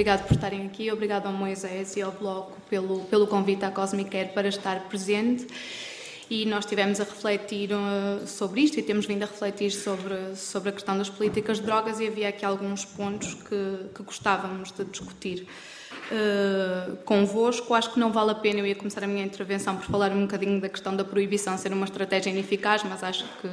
obrigado por estarem aqui, obrigado ao Moisés e ao Bloco pelo, pelo convite à Cosmic Care para estar presente. E nós estivemos a refletir uh, sobre isto e temos vindo a refletir sobre, sobre a questão das políticas de drogas e havia aqui alguns pontos que, que gostávamos de discutir uh, convosco. Acho que não vale a pena, eu ia começar a minha intervenção por falar um bocadinho da questão da proibição ser uma estratégia ineficaz, mas acho que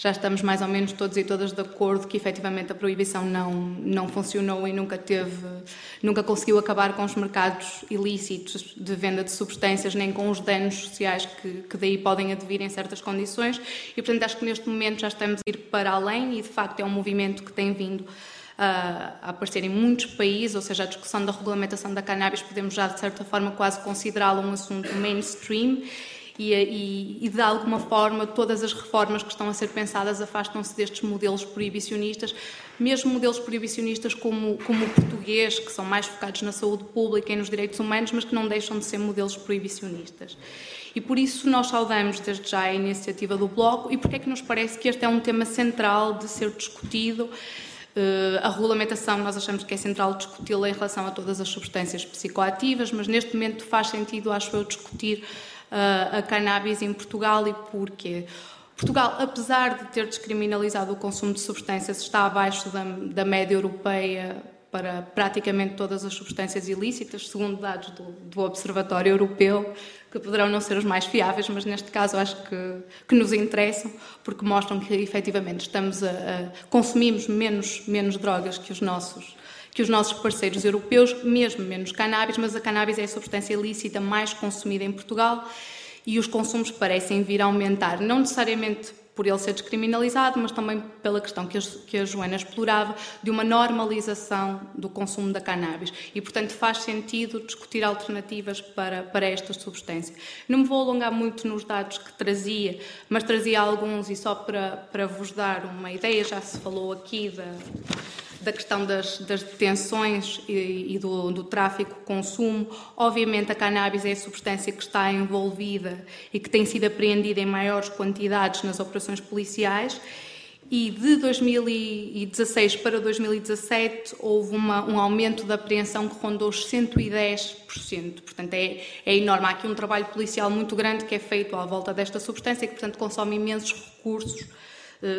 já estamos mais ou menos todos e todas de acordo que efetivamente a proibição não, não funcionou e nunca teve, nunca conseguiu acabar com os mercados ilícitos de venda de substâncias, nem com os danos sociais que, que daí podem advir em certas condições. E, portanto, acho que neste momento já estamos a ir para além e, de facto, é um movimento que tem vindo a aparecer em muitos países, ou seja, a discussão da regulamentação da cannabis podemos já, de certa forma, quase considerá-la um assunto mainstream e, e, e, de alguma forma todas as reformas que estão a ser pensadas afastam-se destes modelos proibicionistas, mesmo modelos proibicionistas como, como o português, que são mais focados na saúde pública e nos direitos humanos, mas que não deixam de ser modelos proibicionistas. E por isso nós saudamos desde já a iniciativa do Bloco e porque é que nos parece que este é um tema central de ser discutido. Uh, a regulamentação, nós achamos que é central discuti-la em relação a todas as substâncias psicoativas, mas neste momento faz sentido, acho eu, discutir a cannabis em Portugal e porquê. Portugal, apesar de ter descriminalizado o consumo de substâncias, está abaixo da, da média europeia para praticamente todas as substâncias ilícitas, segundo dados do, do, Observatório Europeu, que poderão não ser os mais fiáveis, mas neste caso acho que, que nos interessam, porque mostram que efetivamente estamos a, a consumimos menos, menos drogas que os nossos que os nossos parceiros europeus, mesmo menos cannabis, mas a cannabis é a substância ilícita mais consumida em Portugal e os consumos parecem vir a aumentar, não necessariamente por ele ser descriminalizado, mas também pela questão que a, Joana explorava de uma normalização do consumo da cannabis. E, portanto, faz sentido discutir alternativas para, para esta substância. Não me vou alongar muito nos dados que trazia, mas trazia alguns e só para, para vos dar uma ideia, já se falou aqui da da questão das, das detenções e, e do, do, tráfico, consumo. Obviamente, a cannabis é a substância que está envolvida e que tem sido apreendida em maiores quantidades nas operações policiais. E de 2016 para 2017 houve uma, um aumento da apreensão que rondou os 110%. Portanto, é, é enorme. Há aqui um trabalho policial muito grande que é feito à volta desta substância, que, portanto, consome imensos recursos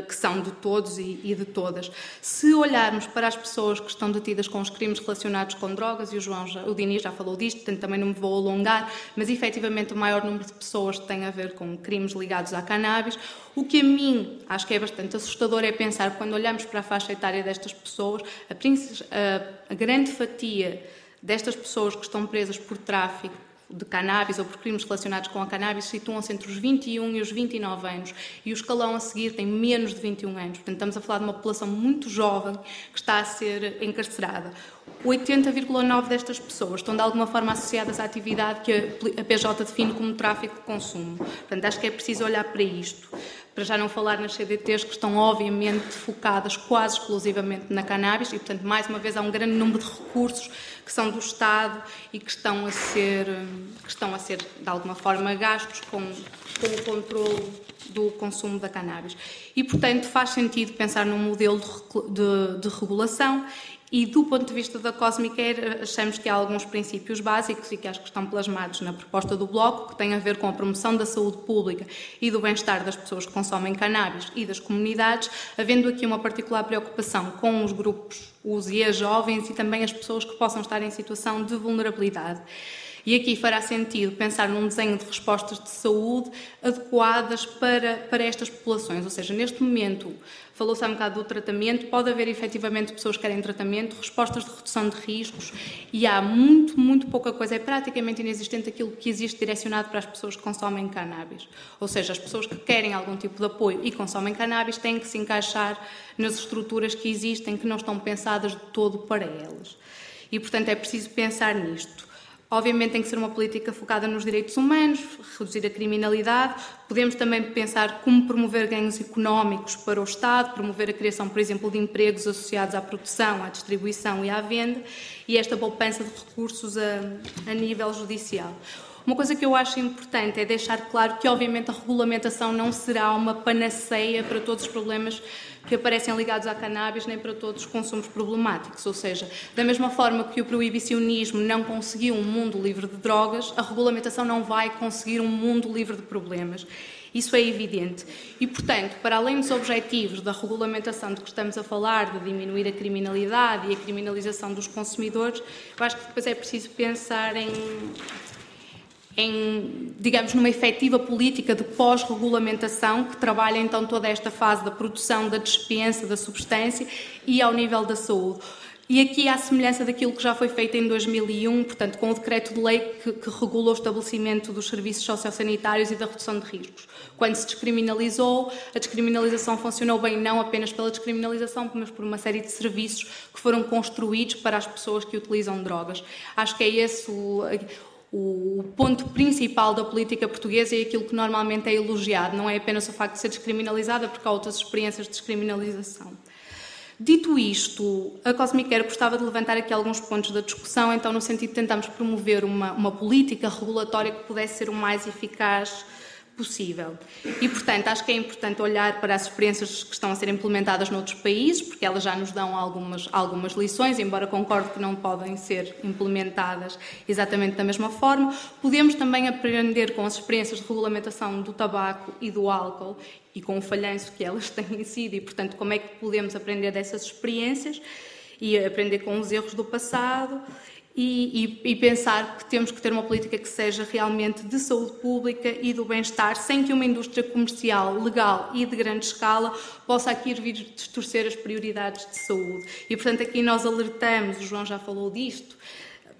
que são de todos e, de todas. Se olharmos para as pessoas que estão detidas com os crimes relacionados com drogas, e o João, já, o Diniz já falou disto, portanto também não me vou alongar, mas efetivamente o maior número de pessoas tem a ver com crimes ligados à cannabis. O que a mim acho que é bastante assustador é pensar, quando olhamos para a faixa etária destas pessoas, a, a grande fatia destas pessoas que estão presas por tráfico de cannabis ou por crimes relacionados com a cannabis situam-se entre os 21 e os 29 anos e o escalão a seguir tem menos de 21 anos. Portanto, estamos a falar de uma população muito jovem que está a ser encarcerada. 80,9% destas pessoas estão de alguma forma associadas à atividade que a PJ define como tráfico de consumo. Portanto, acho que é preciso olhar para isto para já não falar nas CDTs que estão obviamente focadas quase exclusivamente na cannabis e, portanto, mais uma vez há um grande número de recursos que são do Estado e que estão a ser, que estão a ser de alguma forma gastos com, com o controle do consumo da cannabis. E, portanto, faz sentido pensar num modelo de, de, de regulação e do ponto de vista da Cosmic achamos que há alguns princípios básicos e que acho que estão plasmados na proposta do Bloco, que têm a ver com a promoção da saúde pública e do bem-estar das pessoas que consomem cannabis e das comunidades, havendo aqui uma particular preocupação com os grupos, os e as jovens e também as pessoas que possam estar em situação de vulnerabilidade. E aqui fará sentido pensar num desenho de respostas de saúde adequadas para, para estas populações. Ou seja, neste momento, falou-se há um bocado do tratamento, pode haver efetivamente pessoas que querem tratamento, respostas de redução de riscos, e há muito, muito pouca coisa, é praticamente inexistente aquilo que existe direcionado para as pessoas que consomem cannabis. Ou seja, as pessoas que querem algum tipo de apoio e consomem cannabis têm que se encaixar nas estruturas que existem, que não estão pensadas de todo para elas. E, portanto, é preciso pensar nisto. Obviamente tem que ser uma política focada nos direitos humanos, reduzir a criminalidade. Podemos também pensar como promover ganhos económicos para o Estado, promover a criação, por exemplo, de empregos associados à produção, à distribuição e à venda, e esta poupança de recursos a, a nível judicial. Uma coisa que eu acho importante é deixar claro que, obviamente, a regulamentação não será uma panaceia para todos os problemas que aparecem ligados à cannabis, nem para todos os consumos problemáticos. Ou seja, da mesma forma que o proibicionismo não conseguiu um mundo livre de drogas, a regulamentação não vai conseguir um mundo livre de problemas. Isso é evidente. E, portanto, para além dos objetivos da regulamentação de que estamos a falar, de diminuir a criminalidade e a criminalização dos consumidores, eu acho que depois é preciso pensar em em, digamos, numa efetiva política de pós-regulamentação que trabalha então toda esta fase da produção, da dispensa da substância e ao nível da saúde. E aqui há semelhança daquilo que já foi feito em 2001, portanto, com o decreto de lei que, que regula o estabelecimento dos serviços sociosanitários e da redução de riscos. Quando se descriminalizou, a descriminalização funcionou bem não apenas pela descriminalização, mas por uma série de serviços que foram construídos para as pessoas que utilizam drogas. Acho que é esse o, o ponto principal da política portuguesa e aquilo que normalmente é elogiado, não é apenas o facto de ser descriminalizada, porque há outras experiências de descriminalização. Dito isto, a Cosmicare gostava de levantar aqui alguns pontos da discussão, então, no sentido de tentarmos promover uma, uma política regulatória que pudesse ser o mais eficaz possível. E, portanto, acho que é importante olhar para as experiências que estão a ser implementadas noutros países, porque elas já nos dão algumas, algumas lições, embora concorde que não podem ser implementadas exatamente da mesma forma. Podemos também aprender com as experiências de regulamentação do tabaco e do álcool e com o falhanço que elas têm sido, e, portanto, como é que podemos aprender dessas experiências e aprender com os erros do passado e, e, e, pensar que temos que ter uma política que seja realmente de saúde pública e do bem-estar, sem que uma indústria comercial, legal e de grande escala possa aqui vir distorcer as prioridades de saúde. E, portanto, aqui nós alertamos, o João já falou disto,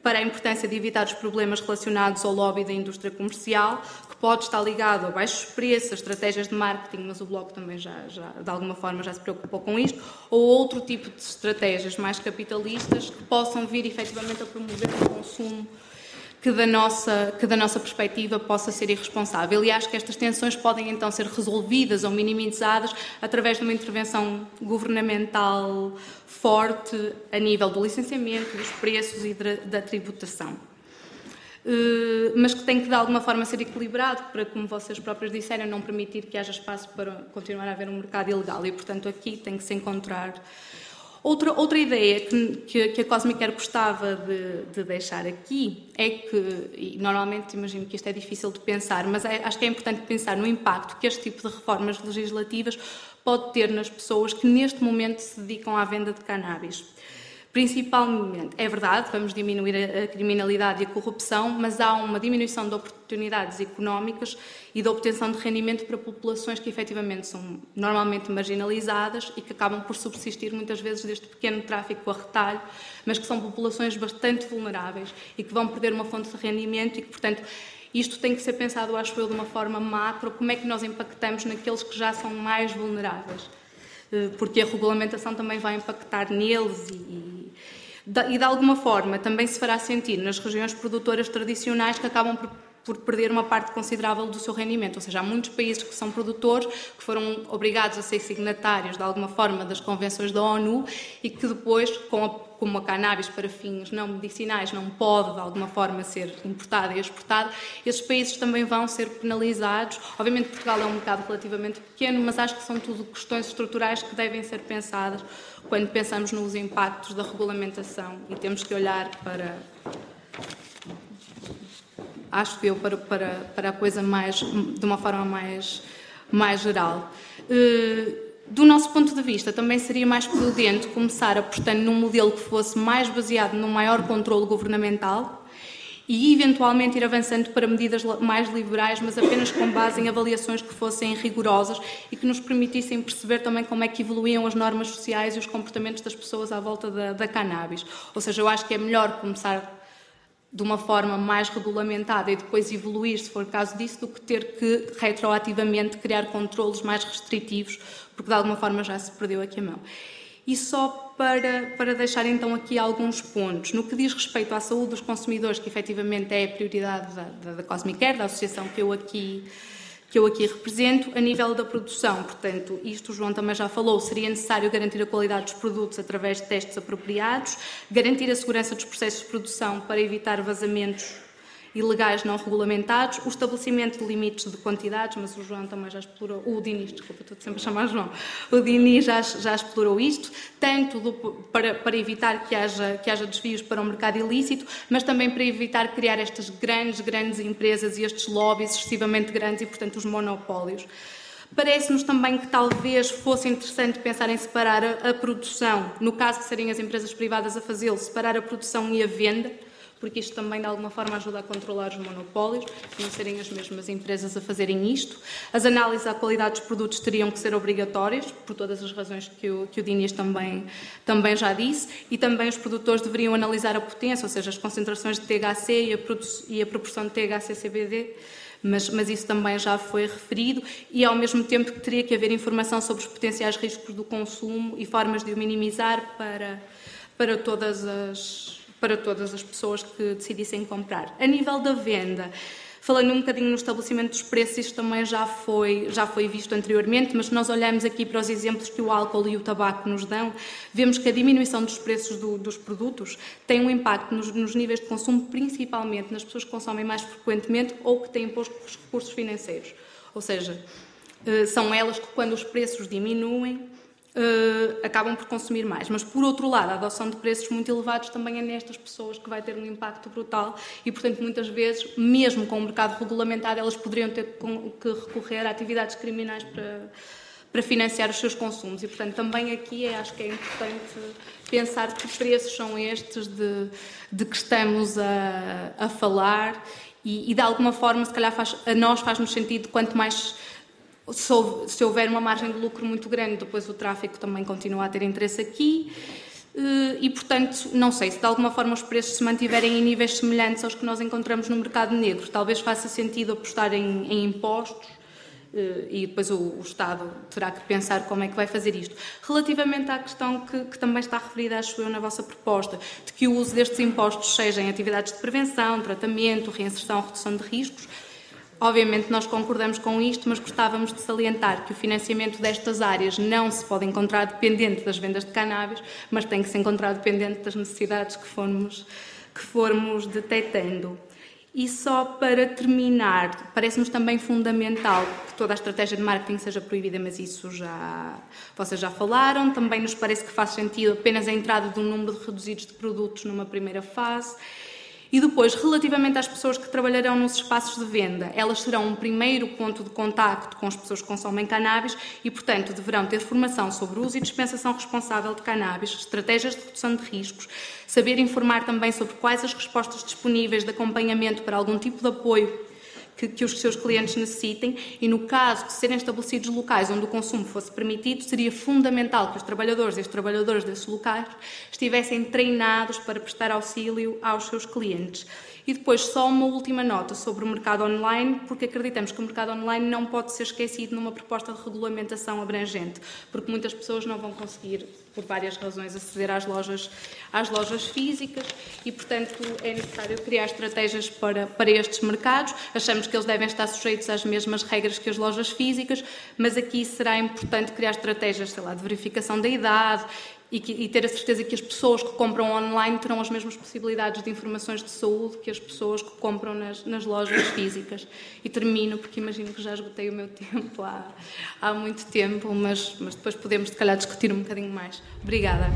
para a importância de evitar os problemas relacionados ao lobby da indústria comercial, pode estar ligado a baixos preços, a estratégias de marketing, mas o Bloco também já, já, de alguma forma já se preocupou com isto, ou outro tipo de estratégias mais capitalistas que possam vir efetivamente a promover o consumo que da, nossa, que da nossa perspectiva possa ser irresponsável. E acho que estas tensões podem então ser resolvidas ou minimizadas através de uma intervenção governamental forte a nível do licenciamento, dos preços e da tributação. Mas que tem que de alguma forma ser equilibrado para, como vocês próprios disseram, não permitir que haja espaço para continuar a haver um mercado ilegal. E, portanto, aqui tem que se encontrar Outra, outra ideia que, que, a Cosmicare gostava de, de, deixar aqui é que, normalmente imagino que isto é difícil de pensar, mas é, acho que é importante pensar no impacto que este tipo de reformas legislativas pode ter nas pessoas que neste momento se dedicam à venda de cannabis. Principalmente, é verdade, vamos diminuir a criminalidade e a corrupção, mas há uma diminuição de oportunidades económicas e da obtenção de rendimento para populações que efetivamente são normalmente marginalizadas e que acabam por subsistir muitas vezes deste pequeno tráfico a retalho, mas que são populações bastante vulneráveis e que vão perder uma fonte de rendimento e que, portanto, isto tem que ser pensado, acho eu, de uma forma macro, como é que nós impactamos naqueles que já são mais vulneráveis. Eh, porque a regulamentação também vai impactar neles e, e de alguma forma também se fará sentir nas regiões produtoras tradicionais que acabam por por perder uma parte considerável do seu rendimento. Ou seja, há muitos países que são produtores, que foram obrigados a ser signatários de alguma forma das convenções da ONU e que depois, com a, como a cannabis para fins não medicinais não pode de alguma forma ser importada e exportada, esses países também vão ser penalizados. Obviamente Portugal é um mercado relativamente pequeno, mas acho que são tudo questões estruturais que devem ser pensadas quando pensamos nos impactos da regulamentação e temos que olhar para acho eu, para, para, para a coisa mais, de uma forma mais, mais geral. Eh, do nosso ponto de vista, também seria mais prudente começar apostando num modelo que fosse mais baseado num maior controle governamental e, eventualmente, ir avançando para medidas mais liberais, mas apenas com base em avaliações que fossem rigorosas e que nos permitissem perceber também como é que evoluíam as normas sociais e os comportamentos das pessoas à volta da, da cannabis. Ou seja, eu acho que é melhor começar de uma forma mais regulamentada e depois evoluir, se for caso disso, do que ter que retroativamente criar controlos mais restritivos, porque de alguma forma já se perdeu aqui a mão. E só para, para deixar então aqui alguns pontos. No que diz respeito à saúde dos consumidores, que efetivamente é a prioridade da, da, da Cosmicare, da associação que eu aqui que eu aqui represento, a nível da produção. Portanto, isto o João também já falou, seria necessário garantir a qualidade dos produtos através de testes apropriados, garantir a segurança dos processos de produção para evitar vazamentos ilegais não regulamentados, o estabelecimento de limites de quantidades, mas o João também já explorou, o Diniz, desculpa, estou sempre a chamar João, o Diniz já, já explorou isto, tanto do, para, para evitar que haja, que haja desvios para o mercado ilícito, mas também para evitar criar estas grandes, grandes empresas e estes lobbies excessivamente grandes e, portanto, os monopólios. Parece-nos também que talvez fosse interessante pensar em separar a, a produção, no caso de serem as empresas privadas a fazê-lo, separar a produção e a venda, porque isto também de alguma forma ajuda a controlar os monopólios, não serem as mesmas empresas a fazerem isto. As análises à qualidade dos produtos teriam que ser obrigatórias, por todas as razões que o, que o Diniz também, também já disse, e também os produtores deveriam analisar a potência, ou seja, as concentrações de THC e a, e a proporção de THC-CBD, mas, mas, isso também já foi referido, e ao mesmo tempo que teria que haver informação sobre os potenciais riscos do consumo e formas de o minimizar para, para todas as para todas as pessoas que decidissem comprar. A nível da venda, falando um bocadinho no estabelecimento dos preços, isto também já foi, já foi visto anteriormente, mas se nós olharmos aqui para os exemplos que o álcool e o tabaco nos dão, vemos que a diminuição dos preços do, dos produtos tem um impacto nos, nos, níveis de consumo, principalmente nas pessoas que consomem mais frequentemente ou que têm poucos recursos financeiros. Ou seja, eh, são elas que, quando os preços diminuem, Uh, acabam por consumir mais. Mas, por outro lado, a adoção de preços muito elevados também é nestas pessoas que vai ter um impacto brutal e, portanto, muitas vezes, mesmo com o mercado regulamentado, elas poderiam ter que recorrer a atividades criminais para, para financiar os seus consumos. E, portanto, também aqui é, acho que é importante pensar que preços são estes de, de que estamos a, a falar e, e, de alguma forma, se calhar, faz, a nós faz-nos sentido quanto mais se houver uma margem de lucro muito grande, depois o tráfico também continua a ter interesse aqui. Eh, e, portanto, não sei se de alguma forma os preços se mantiverem em níveis semelhantes aos que nós encontramos no mercado negro. Talvez faça sentido apostar em, em impostos eh, e depois o, o, Estado terá que pensar como é que vai fazer isto. Relativamente à questão que, que, também está referida, acho eu, na vossa proposta, de que o uso destes impostos seja em atividades de prevenção, tratamento, reinserção, redução de riscos, Obviamente nós concordamos com isto, mas gostávamos de salientar que o financiamento destas áreas não se pode encontrar dependente das vendas de cannabis, mas tem que se encontrar dependente das necessidades que formos, que formos detectando. E só para terminar, parece-nos também fundamental que toda a estratégia de marketing seja proibida, mas isso já vocês já falaram. Também nos parece que faz sentido apenas a entrada de um número reduzido de produtos numa primeira fase e depois, relativamente às pessoas que trabalharão nos espaços de venda, elas serão um primeiro ponto de contacto com as pessoas que consomem cannabis e, portanto, deverão ter formação sobre uso e dispensação responsável de cannabis, estratégias de redução de riscos, saber informar também sobre quais as respostas disponíveis de acompanhamento para algum tipo de apoio que, que, os seus clientes necessitem e, no caso de serem estabelecidos locais onde o consumo fosse permitido, seria fundamental que os trabalhadores e as trabalhadoras desses locais estivessem treinados para prestar auxílio aos seus clientes. E depois, só uma última nota sobre o mercado online, porque acreditamos que o mercado online não pode ser esquecido numa proposta de regulamentação abrangente, porque muitas pessoas não vão conseguir, por várias razões, aceder às lojas, às lojas físicas e, portanto, é necessário criar estratégias para, para estes mercados. Achamos que eles devem estar sujeitos às mesmas regras que as lojas físicas, mas aqui será importante criar estratégias, sei lá, de verificação da idade e, que, e, ter a certeza que as pessoas que compram online terão as mesmas possibilidades de informações de saúde que as pessoas que compram nas, nas lojas físicas. E termino, porque imagino que já esgotei o meu tempo há, há muito tempo, mas, mas depois podemos, se calhar, discutir um bocadinho mais. Obrigada.